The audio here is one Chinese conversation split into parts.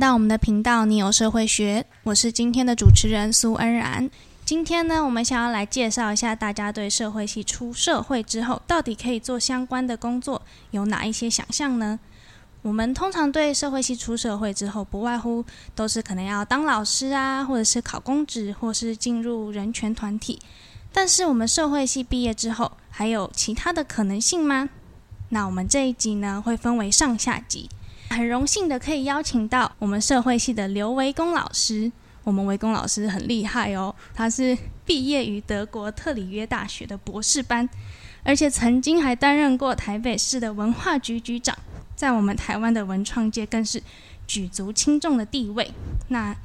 到我们的频道，你有社会学，我是今天的主持人苏恩然。今天呢，我们想要来介绍一下大家对社会系出社会之后，到底可以做相关的工作有哪一些想象呢？我们通常对社会系出社会之后，不外乎都是可能要当老师啊，或者是考公职，或是进入人权团体。但是我们社会系毕业之后，还有其他的可能性吗？那我们这一集呢，会分为上下集。很荣幸的可以邀请到我们社会系的刘维公老师。我们维公老师很厉害哦，他是毕业于德国特里约大学的博士班，而且曾经还担任过台北市的文化局局长，在我们台湾的文创界更是举足轻重的地位。那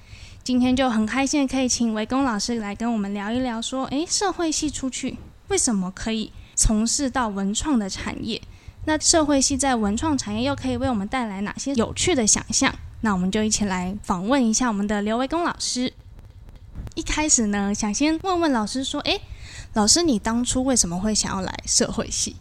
今天就很开心可以请维公老师来跟我们聊一聊，说，诶，社会系出去为什么可以从事到文创的产业？那社会系在文创产业又可以为我们带来哪些有趣的想象？那我们就一起来访问一下我们的刘维公老师。一开始呢，想先问问老师说：“诶，老师，你当初为什么会想要来社会系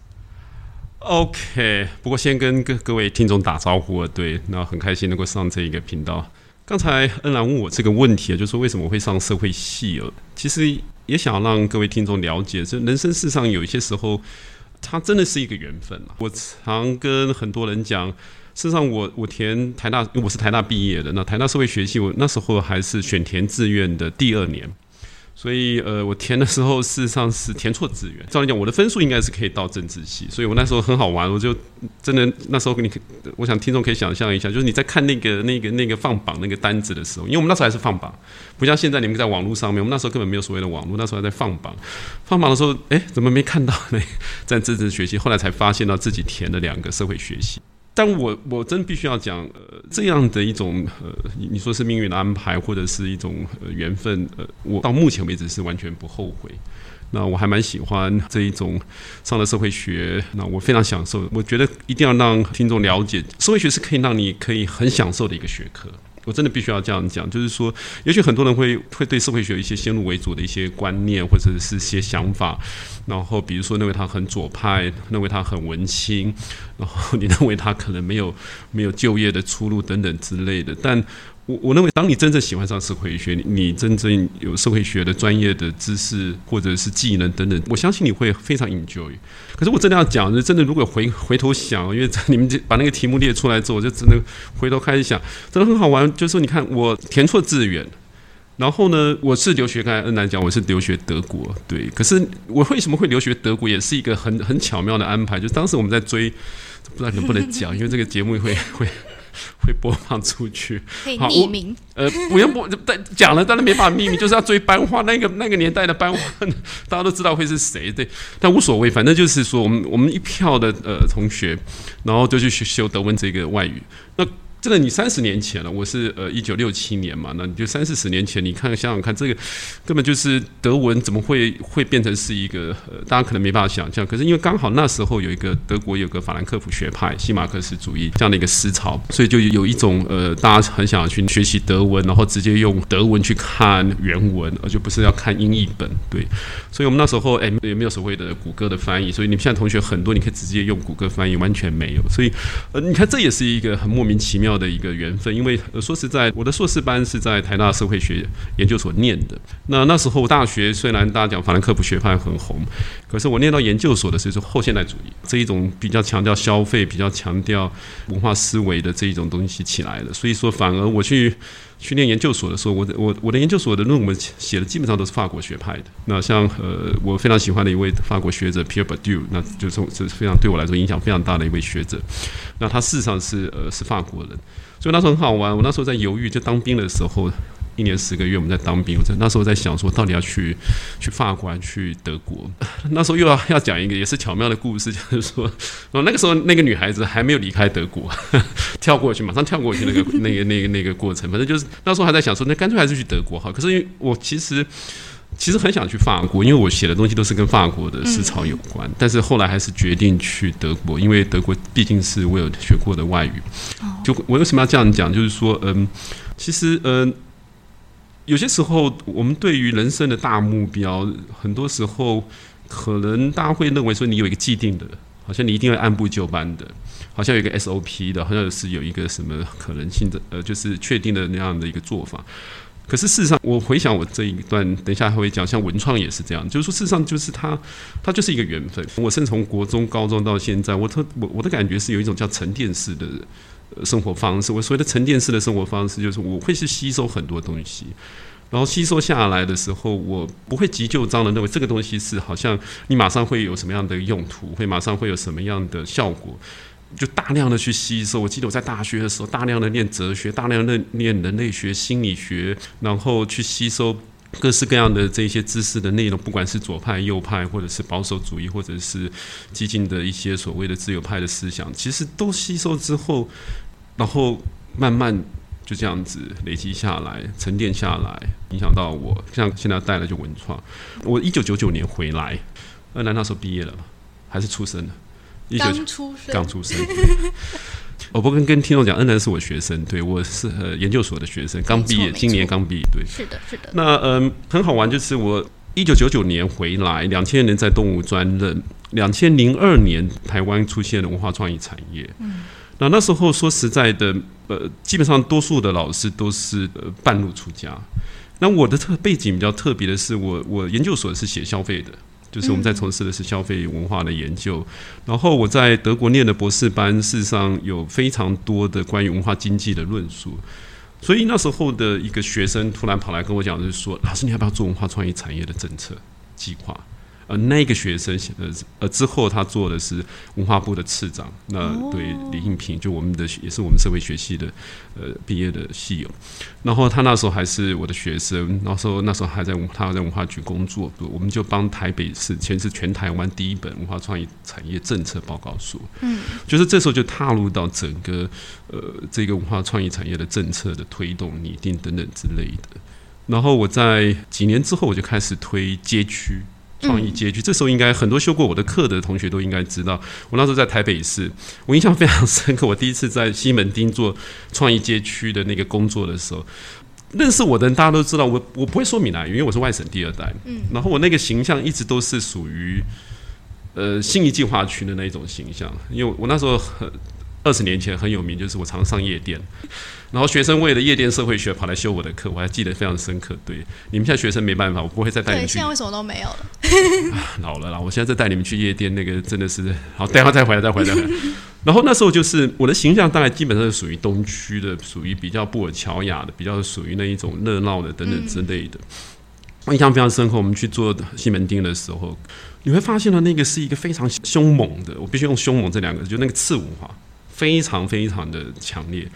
？”OK，不过先跟各各位听众打招呼啊，对，那很开心能够上这一个频道。刚才恩兰问我这个问题啊，就说为什么会上社会系哦？其实也想让各位听众了解，这人生世上有一些时候。它真的是一个缘分嘛我常跟很多人讲，事实上，我我填台大，我是台大毕业的，那台大社会学系，我那时候还是选填志愿的第二年。所以，呃，我填的时候事实上是填错志愿。照理讲，我的分数应该是可以到政治系，所以我那时候很好玩，我就真的那时候跟你，我想听众可以想象一下，就是你在看那个那个那个放榜那个单子的时候，因为我们那时候还是放榜，不像现在你们在网络上面，我们那时候根本没有所谓的网络，那时候还在放榜。放榜的时候，哎，怎么没看到呢？在政治学习，后来才发现到自己填了两个社会学习。但我我真必须要讲，呃，这样的一种呃，你说是命运的安排，或者是一种缘分，呃，我到目前为止是完全不后悔。那我还蛮喜欢这一种上了社会学，那我非常享受。我觉得一定要让听众了解，社会学是可以让你可以很享受的一个学科。我真的必须要这样讲，就是说，也许很多人会会对社会学有一些先入为主的一些观念，或者是些想法，然后比如说认为他很左派，认为他很文青，然后 你认为他可能没有没有就业的出路等等之类的，但。我我认为，当你真正喜欢上社会学，你真正有社会学的专业的知识或者是技能等等，我相信你会非常 enjoy。可是我真的要讲，真的如果回回头想，因为你们把那个题目列出来之后，我就真的回头开始想，真的很好玩。就是说，你看我填错志愿，然后呢，我是留学，刚才恩南讲我是留学德国，对。可是我为什么会留学德国，也是一个很很巧妙的安排。就当时我们在追，不知道能不能讲，因为这个节目会会。会播放出去，可以匿名。呃，不用播，但讲了，当然没法秘密，就是要追班花。那个那个年代的班花，大家都知道会是谁，对，但无所谓，反正就是说，我们我们一票的呃同学，然后就去修德文这个外语，那。这个你三十年前了，我是呃一九六七年嘛，那你就三四十年前，你看看想想看，这个根本就是德文怎么会会变成是一个呃，大家可能没办法想象。可是因为刚好那时候有一个德国有个法兰克福学派、西马克思主义这样的一个思潮，所以就有一种呃，大家很想要去学习德文，然后直接用德文去看原文，而就不是要看英译本。对，所以我们那时候哎也没有所谓的谷歌的翻译，所以你们现在同学很多，你可以直接用谷歌翻译，完全没有。所以呃，你看这也是一个很莫名其妙。的一个缘分，因为说实在，我的硕士班是在台大社会学研究所念的。那那时候大学虽然大家讲法兰克福学派很红，可是我念到研究所的时候是后现代主义这一种比较强调消费、比较强调文化思维的这一种东西起来了。所以说，反而我去去念研究所的时候，我的我我的研究所的论文写的基本上都是法国学派的。那像呃，我非常喜欢的一位法国学者 Pierre b a d u 那就是是非常对我来说影响非常大的一位学者。那他事实上是呃是法国人。所以那时候很好玩，我那时候在犹豫，就当兵的时候，一年十个月我们在当兵，我在那时候在想说，到底要去去法国还，去德国。那时候又要要讲一个也是巧妙的故事，就是说，哦，那个时候那个女孩子还没有离开德国，跳过去，马上跳过去那个那个那个那个过程，反正就是那时候还在想说，那干脆还是去德国好。可是因为我其实。其实很想去法国，因为我写的东西都是跟法国的思潮有关。但是后来还是决定去德国，因为德国毕竟是我有学过的外语。就我为什么要这样讲？就是说，嗯，其实，嗯，有些时候我们对于人生的大目标，很多时候可能大家会认为说，你有一个既定的好像你一定会按部就班的，好像有一个 SOP 的，好像是有一个什么可能性的，呃，就是确定的那样的一个做法。可是事实上，我回想我这一段，等一下还会讲，像文创也是这样，就是说事实上就是它，它就是一个缘分。我甚至从国中、高中到现在，我特我我的感觉是有一种叫沉淀式的生活方式。我所谓的沉淀式的生活方式，就是我会去吸收很多东西。然后吸收下来的时候，我不会急就章的认为这个东西是好像你马上会有什么样的用途，会马上会有什么样的效果，就大量的去吸收。我记得我在大学的时候，大量的念哲学，大量的念人类学、心理学，然后去吸收各式各样的这些知识的内容，不管是左派、右派，或者是保守主义，或者是激进的一些所谓的自由派的思想，其实都吸收之后，然后慢慢。就这样子累积下来、沉淀下来，影响到我。像现在带了就文创，我一九九九年回来，二南那时候毕业了还是出生的？刚出生，刚出生。我不跟跟听众讲，恩南是我学生，对我是呃研究所的学生，刚毕业，今年刚毕业，对，是的，是的。那嗯，很好玩，就是我一九九九年回来，两千年在动物专任，两千零二年台湾出现了文化创意产业，嗯。那那时候说实在的，呃，基本上多数的老师都是呃半路出家。那我的特背景比较特别的是，我我研究所是写消费的，就是我们在从事的是消费文化的研究。然后我在德国念的博士班，事实上有非常多的关于文化经济的论述。所以那时候的一个学生突然跑来跟我讲，就是说：“老师，你要不要做文化创意产业的政策计划？”呃，那个学生，呃呃，之后他做的是文化部的次长。那对李应平，就我们的也是我们社会学系的，呃，毕业的系友。然后他那时候还是我的学生，那时候那时候还在他在文化局工作，我们就帮台北市，全是全台湾第一本文化创意产业政策报告书。嗯，就是这时候就踏入到整个呃这个文化创意产业的政策的推动、拟定等等之类的。然后我在几年之后，我就开始推街区。创意街区，这时候应该很多修过我的课的同学都应该知道，我那时候在台北市，我印象非常深刻。我第一次在西门町做创意街区的那个工作的时候，认识我的人大家都知道，我我不会说闽南语，因为我是外省第二代。嗯，然后我那个形象一直都是属于呃新义计划区的那一种形象，因为我那时候很二十年前很有名，就是我常上夜店。然后学生为了夜店社会学跑来修我的课，我还记得非常深刻。对，你们现在学生没办法，我不会再带你们去。现在为什么都没有了？老了啦！我现在再带你们去夜店，那个真的是好。待会再回来，再回来。然后那时候就是我的形象，大概基本上是属于东区的，属于比较布尔乔亚的，比较属于那一种热闹的等等之类的。我印象非常深刻。我们去做西门町的时候，你会发现呢，那个是一个非常凶猛的，我必须用凶猛这两个字，就那个刺舞哈非常非常的强烈。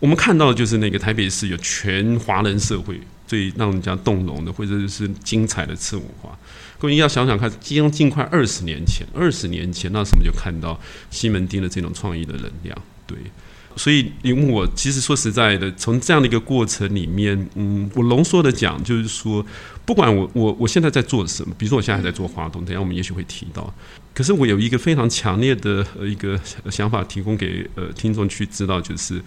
我们看到的就是那个台北市有全华人社会最让人家动容的，或者是精彩的次文化。各位要想想看，将近快二十年前，二十年前那时候就看到西门町的这种创意的能量。对，所以因为我其实说实在的，从这样的一个过程里面，嗯，我浓缩的讲，就是说，不管我我我现在在做什么，比如说我现在还在做华东，等下我们也许会提到。可是我有一个非常强烈的呃一个想法，提供给呃听众去知道，就是。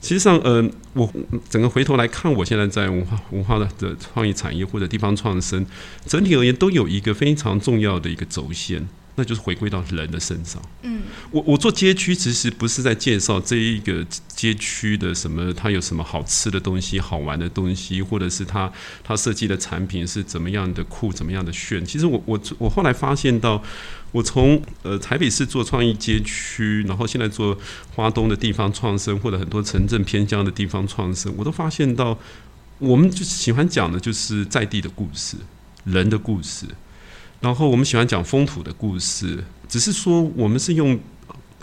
其实上，呃，我整个回头来看，我现在在文化文化的的创意产业或者地方创生，整体而言都有一个非常重要的一个轴线。那就是回归到人的身上。嗯，我我做街区其实不是在介绍这一个街区的什么，它有什么好吃的东西、好玩的东西，或者是它它设计的产品是怎么样的酷、怎么样的炫。其实我我我后来发现到，我从呃台北市做创意街区，然后现在做花东的地方创生，或者很多城镇偏乡的地方创生，我都发现到，我们就喜欢讲的就是在地的故事，人的故事。然后我们喜欢讲风土的故事，只是说我们是用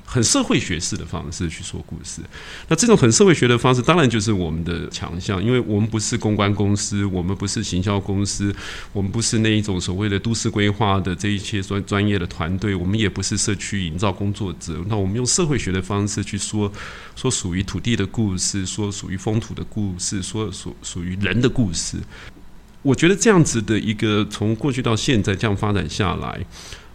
很社会学式的方式去说故事。那这种很社会学的方式，当然就是我们的强项，因为我们不是公关公司，我们不是行销公司，我们不是那一种所谓的都市规划的这一些专专业的团队，我们也不是社区营造工作者。那我们用社会学的方式去说说属于土地的故事，说属于风土的故事，说属属于人的故事。我觉得这样子的一个从过去到现在这样发展下来，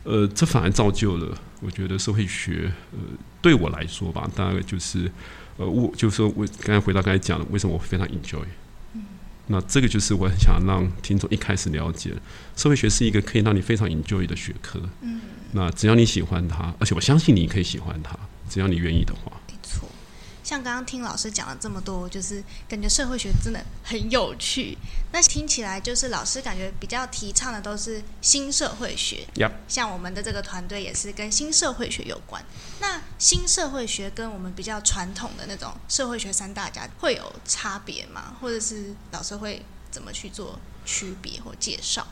呃，这反而造就了我觉得社会学，呃，对我来说吧，大概就是，呃，我就是说我刚才回到刚才讲的，为什么我非常 enjoy，那这个就是我很想让听众一开始了解，社会学是一个可以让你非常 enjoy 的学科，嗯，那只要你喜欢它，而且我相信你可以喜欢它，只要你愿意的话。像刚刚听老师讲了这么多，就是感觉社会学真的很有趣。那听起来就是老师感觉比较提倡的都是新社会学。Yep 像我们的这个团队也是跟新社会学有关。那新社会学跟我们比较传统的那种社会学三大家会有差别吗？或者是老师会怎么去做区别或介绍？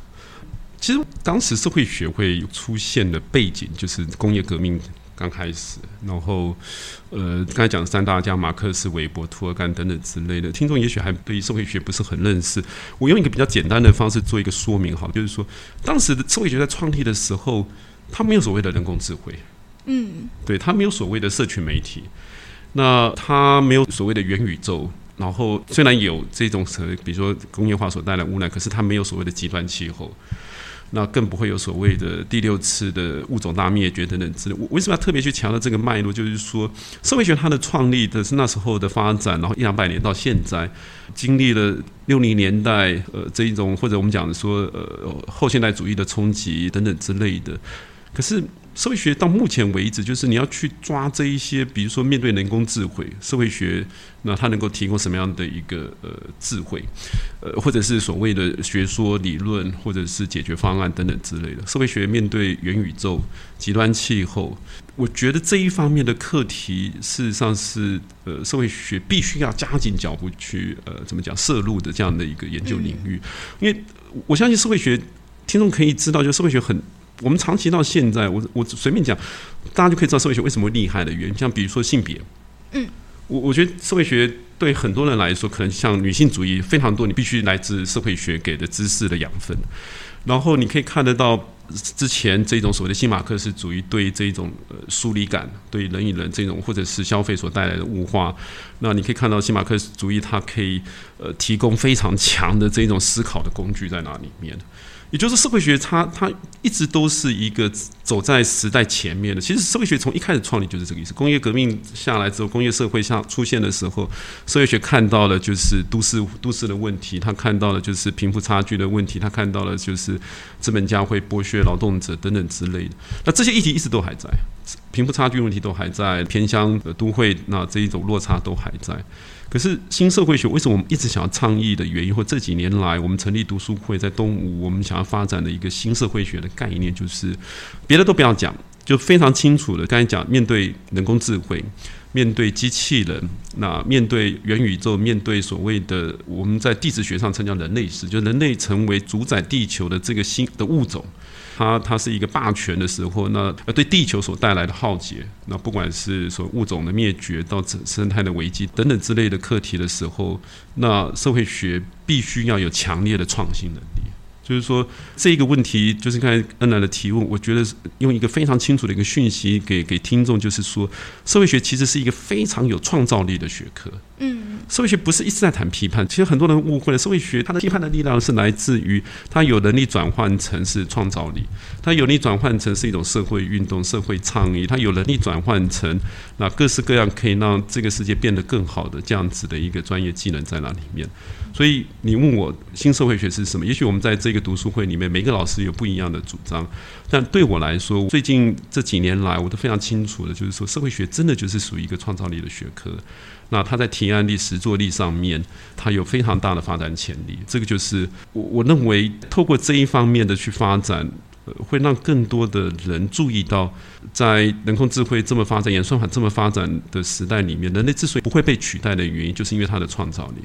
其实当时社会学会出现的背景就是工业革命刚开始，然后呃，刚才讲的三大家马克思、韦伯、涂尔干等等之类的，听众也许还对社会学不是很认识。我用一个比较简单的方式做一个说明，好，就是说当时的社会学在创立的时候，它没有所谓的人工智慧，嗯，对，它没有所谓的社群媒体，那它没有所谓的元宇宙。然后虽然有这种所谓，比如说工业化所带来污染，可是它没有所谓的极端气候。那更不会有所谓的第六次的物种大灭绝等等之类。我为什么要特别去强调这个脉络？就是说，社会学它的创立的是那时候的发展，然后一两百年到现在，经历了六零年代呃这一种或者我们讲说呃后现代主义的冲击等等之类的。可是社会学到目前为止，就是你要去抓这一些，比如说面对人工智慧，社会学那它能够提供什么样的一个呃智慧，呃或者是所谓的学说理论，或者是解决方案等等之类的。社会学面对元宇宙、极端气候，我觉得这一方面的课题，事实上是呃社会学必须要加紧脚步去呃怎么讲摄入的这样的一个研究领域，因为我相信社会学听众可以知道，就社会学很。我们长期到现在，我我随便讲，大家就可以知道社会学为什么厉害的原因。像比如说性别，嗯，我我觉得社会学对很多人来说，可能像女性主义非常多，你必须来自社会学给的知识的养分。然后你可以看得到之前这种所谓的新马克思主义对这种呃疏离感，对人与人这种或者是消费所带来的物化。那你可以看到新马克思主义它可以呃提供非常强的这种思考的工具在哪里面。也就是社会学，它它一直都是一个走在时代前面的。其实社会学从一开始创立就是这个意思。工业革命下来之后，工业社会下出现的时候，社会学看到了就是都市都市的问题，他看到了就是贫富差距的问题，他看到了就是资本家会剥削劳动者等等之类的。那这些议题一直都还在，贫富差距问题都还在，偏乡的都会那这一种落差都还在。可是新社会学为什么我们一直想要倡议的原因，或这几年来我们成立读书会，在东吴我们想要发展的一个新社会学的概念，就是别的都不要讲，就非常清楚的，刚才讲面对人工智慧，面对机器人，那面对元宇宙，面对所谓的我们在地质学上称叫人类史，就人类成为主宰地球的这个新的物种。它它是一个霸权的时候，那对地球所带来的浩劫，那不管是说物种的灭绝到生生态的危机等等之类的课题的时候，那社会学必须要有强烈的创新能力。就是说，这个问题就是刚才恩来的提问，我觉得用一个非常清楚的一个讯息给给听众，就是说，社会学其实是一个非常有创造力的学科。嗯，社会学不是一直在谈批判，其实很多人误会了，社会学它的批判的力量是来自于它有能力转换成是创造力，它有能力转换成是一种社会运动、社会倡议，它有能力转换成那各式各样可以让这个世界变得更好的这样子的一个专业技能在那里面。所以你问我新社会学是什么？也许我们在这个读书会里面，每个老师有不一样的主张。但对我来说，最近这几年来，我都非常清楚的，就是说，社会学真的就是属于一个创造力的学科。那它在提案力、实作力上面，它有非常大的发展潜力。这个就是我我认为，透过这一方面的去发展，会让更多的人注意到，在人工智慧这么发展、演算法这么发展的时代里面，人类之所以不会被取代的原因，就是因为它的创造力。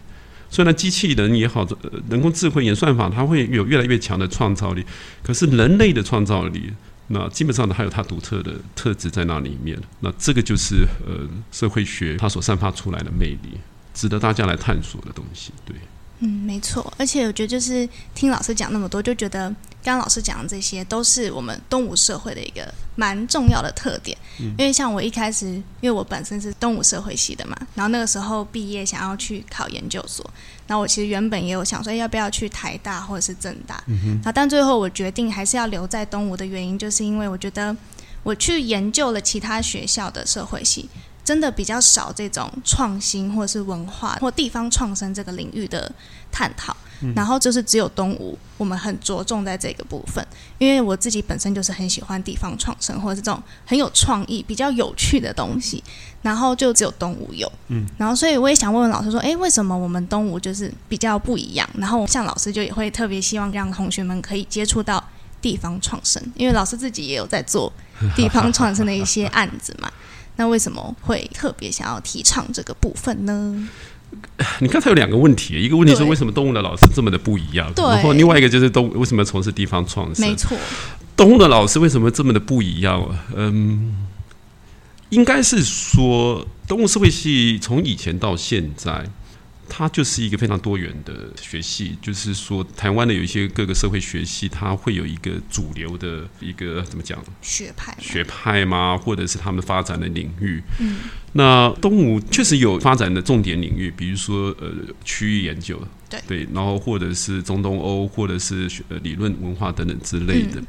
虽然机器人也好，人工智慧演算法，它会有越来越强的创造力，可是人类的创造力，那基本上呢，还有它独特的特质在那里面。那这个就是呃，社会学它所散发出来的魅力，值得大家来探索的东西。对。嗯，没错，而且我觉得就是听老师讲那么多，就觉得刚刚老师讲的这些都是我们东吴社会的一个蛮重要的特点。因为像我一开始，因为我本身是东吴社会系的嘛，然后那个时候毕业想要去考研究所，然后我其实原本也有想说要不要去台大或者是政大，然后但最后我决定还是要留在东吴的原因，就是因为我觉得我去研究了其他学校的社会系。真的比较少这种创新或者是文化或地方创生这个领域的探讨。然后就是只有东吴，我们很着重在这个部分，因为我自己本身就是很喜欢地方创生或者是这种很有创意、比较有趣的东西，然后就只有东吴有，嗯，然后所以我也想问问老师说，哎，为什么我们东吴就是比较不一样？然后像老师就也会特别希望让同学们可以接触到地方创生，因为老师自己也有在做地方创生的一些案子嘛，那为什么会特别想要提倡这个部分呢？你刚才有两个问题，一个问题是为什么动物的老师这么的不一样，然后另外一个就是动为什么从事地方创生？没错，动物的老师为什么这么的不一样？嗯，应该是说动物社会系从以前到现在。它就是一个非常多元的学系，就是说，台湾的有一些各个社会学系，它会有一个主流的一个怎么讲学派学派吗？或者是他们发展的领域？嗯，那东吴确实有发展的重点领域，比如说呃区域研究，对对，然后或者是中东欧，或者是呃理论文化等等之类的。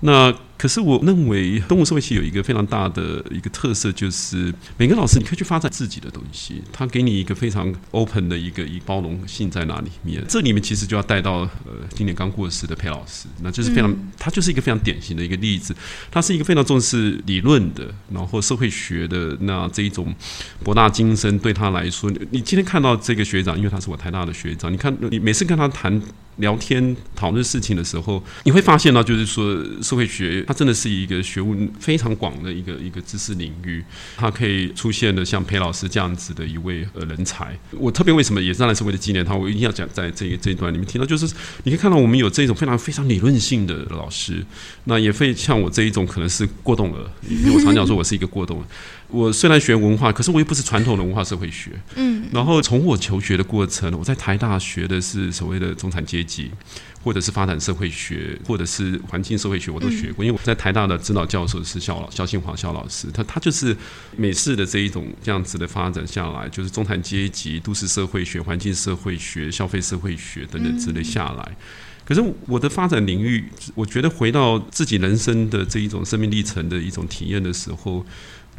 那可是我认为，动物社会系有一个非常大的一个特色，就是每个老师你可以去发展自己的东西，他给你一个非常 open 的一个一包容性在哪里面。这里面其实就要带到呃今年刚过世的裴老师，那就是非常他就是一个非常典型的一个例子。他是一个非常重视理论的，然后社会学的那这一种博大精深，对他来说，你今天看到这个学长，因为他是我台大的学长，你看你每次跟他谈。聊天讨论事情的时候，你会发现到，就是说社会学它真的是一个学问非常广的一个一个知识领域，它可以出现的像裴老师这样子的一位呃人才。我特别为什么也当然是为了纪念他，我一定要讲在这一这一段里面听到，就是你可以看到我们有这种非常非常理论性的老师，那也会像我这一种可能是过动了，因为我常讲说我是一个过动。我虽然学文化，可是我又不是传统的文化社会学。嗯，然后从我求学的过程，我在台大学的是所谓的中产阶级，或者是发展社会学，或者是环境社会学，我都学过。因为我在台大的指导教授是肖老肖庆华肖老师，他他就是美式的这一种这样子的发展下来，就是中产阶级、都市社会学、环境社会学、消费社会学等等之类下来。可是我的发展领域，我觉得回到自己人生的这一种生命历程的一种体验的时候。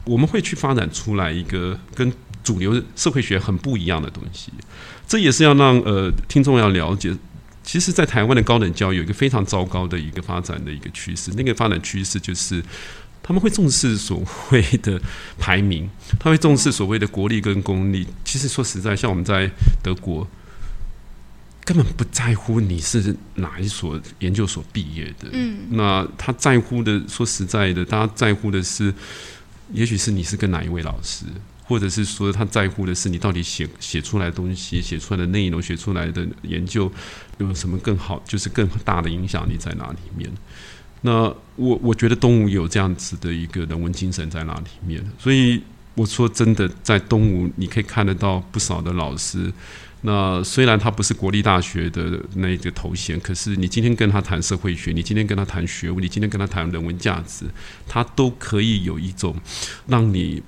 我们会去发展出来一个跟主流社会学很不一样的东西，这也是要让呃听众要了解。其实，在台湾的高等教育有一个非常糟糕的一个发展的一个趋势，那个发展趋势就是他们会重视所谓的排名，他会重视所谓的国力跟公立。其实说实在，像我们在德国，根本不在乎你是哪一所研究所毕业的。嗯，那他在乎的，说实在的，大家在乎的是。也许是你是跟哪一位老师，或者是说他在乎的是你到底写写出来的东西、写出来的内容、写出来的研究有什么更好，就是更大的影响力在哪里面？那我我觉得东吴有这样子的一个人文精神在哪里面？所以我说真的，在东吴你可以看得到不少的老师。那虽然他不是国立大学的那个头衔，可是你今天跟他谈社会学，你今天跟他谈学问，你今天跟他谈人文价值，他都可以有一种让你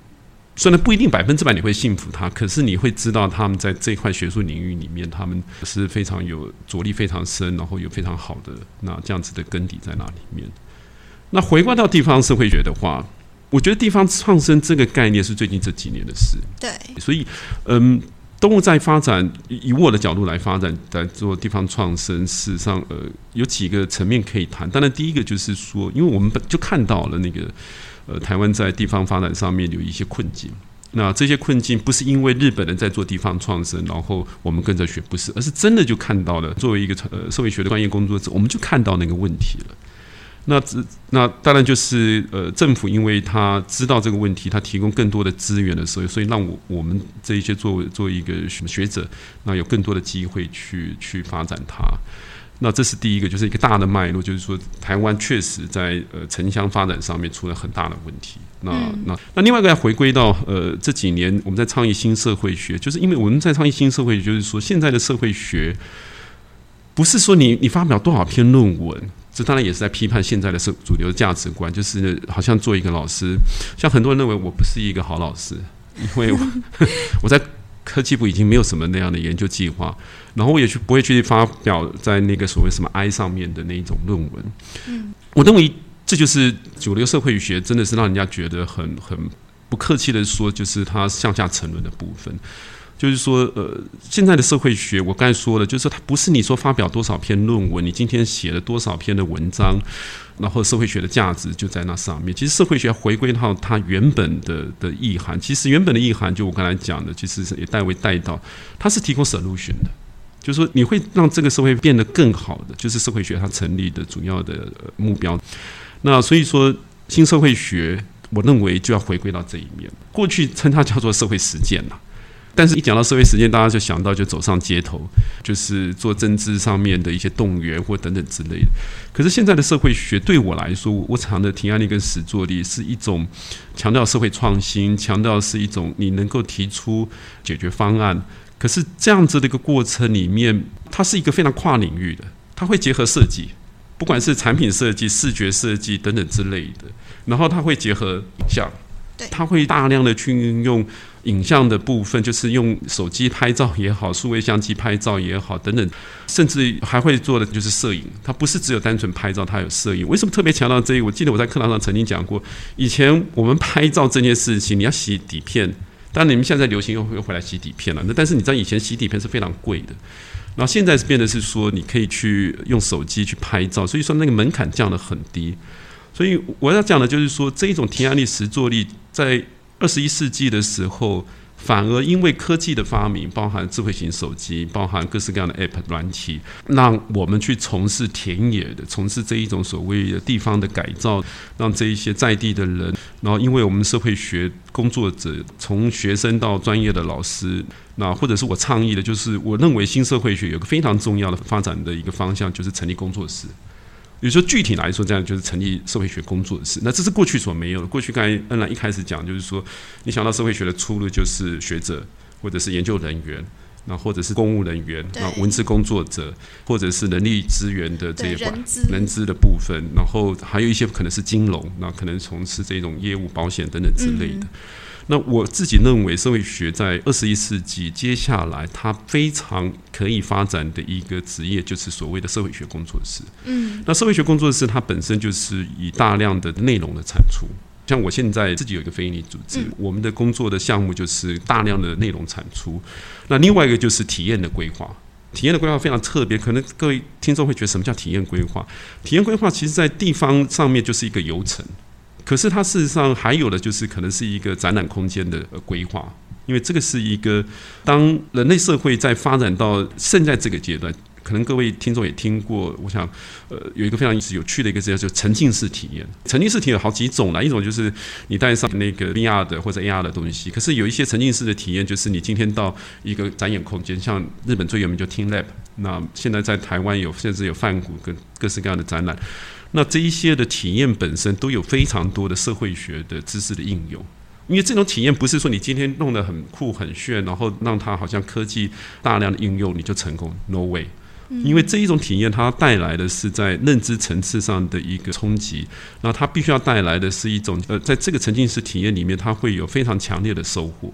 虽然不一定百分之百你会信服他，可是你会知道他们在这块学术领域里面，他们是非常有着力非常深，然后有非常好的那这样子的根底在那里面。那回归到地方社会学的话，我觉得地方创生这个概念是最近这几年的事。对，所以嗯。动物在发展，以我的角度来发展，在做地方创生，事实上，呃，有几个层面可以谈。当然，第一个就是说，因为我们本就看到了那个，呃，台湾在地方发展上面有一些困境。那这些困境不是因为日本人在做地方创生，然后我们跟着学，不是，而是真的就看到了。作为一个呃社会学的专业工作者，我们就看到那个问题了。那这那当然就是呃，政府因为他知道这个问题，他提供更多的资源的时候，所以让我我们这一些作为作为一个学者，那有更多的机会去去发展它。那这是第一个，就是一个大的脉络，就是说台湾确实在呃城乡发展上面出了很大的问题。那那那另外一个要回归到呃这几年我们在倡议新社会学，就是因为我们在倡议新社会，就是说现在的社会学不是说你你发表多少篇论文。这当然也是在批判现在的社主流价值观，就是好像做一个老师，像很多人认为我不是一个好老师，因为 我在科技部已经没有什么那样的研究计划，然后我也去不会去发表在那个所谓什么 I 上面的那一种论文。嗯，我认为这就是主流社会学真的是让人家觉得很很不客气的说，就是它向下沉沦的部分。就是说，呃，现在的社会学，我刚才说了，就是它不是你说发表多少篇论文，你今天写了多少篇的文章，然后社会学的价值就在那上面。其实社会学回归到它原本的的意涵，其实原本的意涵，就我刚才讲的，其实也代为带到，它是提供省入选的，就是说你会让这个社会变得更好的，就是社会学它成立的主要的目标。那所以说，新社会学，我认为就要回归到这一面。过去称它叫做社会实践了。但是，一讲到社会实践，大家就想到就走上街头，就是做政治上面的一些动员或等等之类的。可是现在的社会学对我来说，我常的提案力跟实作力是一种强调社会创新，强调是一种你能够提出解决方案。可是这样子的一个过程里面，它是一个非常跨领域的，它会结合设计，不管是产品设计、视觉设计等等之类的，然后它会结合影像，它会大量的去运用。影像的部分就是用手机拍照也好，数位相机拍照也好，等等，甚至还会做的就是摄影。它不是只有单纯拍照，它有摄影。为什么特别强调这个？我记得我在课堂上曾经讲过，以前我们拍照这件事情，你要洗底片，当然你们现在流行又又回来洗底片了。那但是你知道以前洗底片是非常贵的，然后现在是变得是说你可以去用手机去拍照，所以说那个门槛降得很低。所以我要讲的就是说这一种提案力、实作力在。二十一世纪的时候，反而因为科技的发明，包含智慧型手机，包含各式各样的 App 软体，让我们去从事田野的，从事这一种所谓的地方的改造，让这一些在地的人，然后因为我们社会学工作者，从学生到专业的老师，那或者是我倡议的，就是我认为新社会学有个非常重要的发展的一个方向，就是成立工作室。比如说，具体来说，这样就是成立社会学工作室。那这是过去所没有的。过去刚才恩兰一开始讲，就是说，你想到社会学的出路就是学者，或者是研究人员，那或者是公务人员，那文字工作者，或者是人力资源的这一块人资的部分，然后还有一些可能是金融，那可能从事这种业务、保险等等之类的。那我自己认为，社会学在二十一世纪接下来，它非常可以发展的一个职业，就是所谓的社会学工作室。嗯，那社会学工作室它本身就是以大量的内容的产出，像我现在自己有一个非营利组织，我们的工作的项目就是大量的内容产出。那另外一个就是体验的规划，体验的规划非常特别，可能各位听众会觉得什么叫体验规划？体验规划其实在地方上面就是一个流程。可是它事实上还有的就是可能是一个展览空间的规划，因为这个是一个当人类社会在发展到现在这个阶段，可能各位听众也听过，我想呃有一个非常有趣的一个字叫沉浸式体验。沉浸式体验有好几种啦，一种就是你带上那个 VR 的或者 AR 的东西，可是有一些沉浸式的体验，就是你今天到一个展演空间，像日本最有名就 Team Lab，那现在在台湾有甚至有泛古跟各式各样的展览。那这一些的体验本身都有非常多的社会学的知识的应用，因为这种体验不是说你今天弄得很酷很炫，然后让它好像科技大量的应用你就成功，no way。因为这一种体验它带来的是在认知层次上的一个冲击，那它必须要带来的是一种呃，在这个沉浸式体验里面，它会有非常强烈的收获。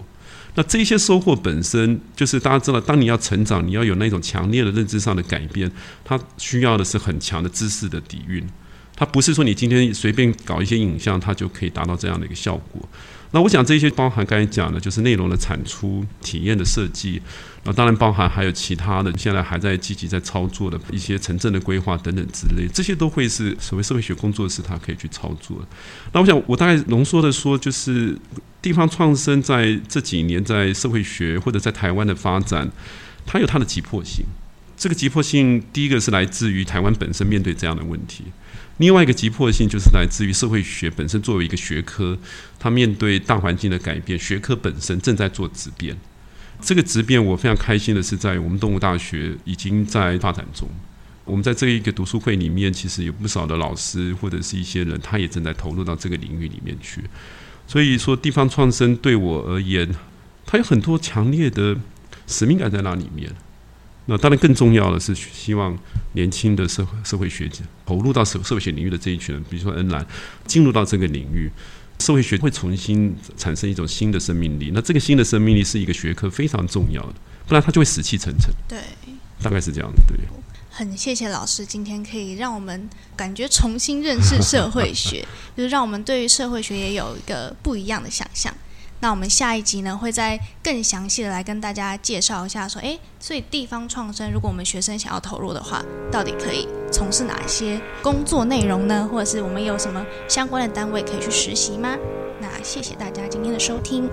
那这些收获本身就是大家知道，当你要成长，你要有那种强烈的认知上的改变，它需要的是很强的知识的底蕴。它不是说你今天随便搞一些影像，它就可以达到这样的一个效果。那我想这些包含刚才讲的，就是内容的产出、体验的设计，那当然包含还有其他的，现在还在积极在操作的一些城镇的规划等等之类，这些都会是所谓社会学工作室它可以去操作。那我想我大概浓缩的说，就是地方创生在这几年在社会学或者在台湾的发展，它有它的急迫性。这个急迫性，第一个是来自于台湾本身面对这样的问题。另外一个急迫性就是来自于社会学本身作为一个学科，它面对大环境的改变，学科本身正在做质变。这个质变，我非常开心的是，在我们动物大学已经在发展中。我们在这一个读书会里面，其实有不少的老师或者是一些人，他也正在投入到这个领域里面去。所以说，地方创生对我而言，它有很多强烈的使命感在那里面。那当然，更重要的是希望年轻的社会社会学者投入到社社会学领域的这一群人，比如说恩兰，进入到这个领域，社会学会重新产生一种新的生命力。那这个新的生命力是一个学科非常重要的，不然它就会死气沉沉。对，大概是这样的。对，很谢谢老师今天可以让我们感觉重新认识社会学，就是让我们对于社会学也有一个不一样的想象。那我们下一集呢，会再更详细的来跟大家介绍一下，说，诶，所以地方创生，如果我们学生想要投入的话，到底可以从事哪些工作内容呢？或者是我们有什么相关的单位可以去实习吗？那谢谢大家今天的收听。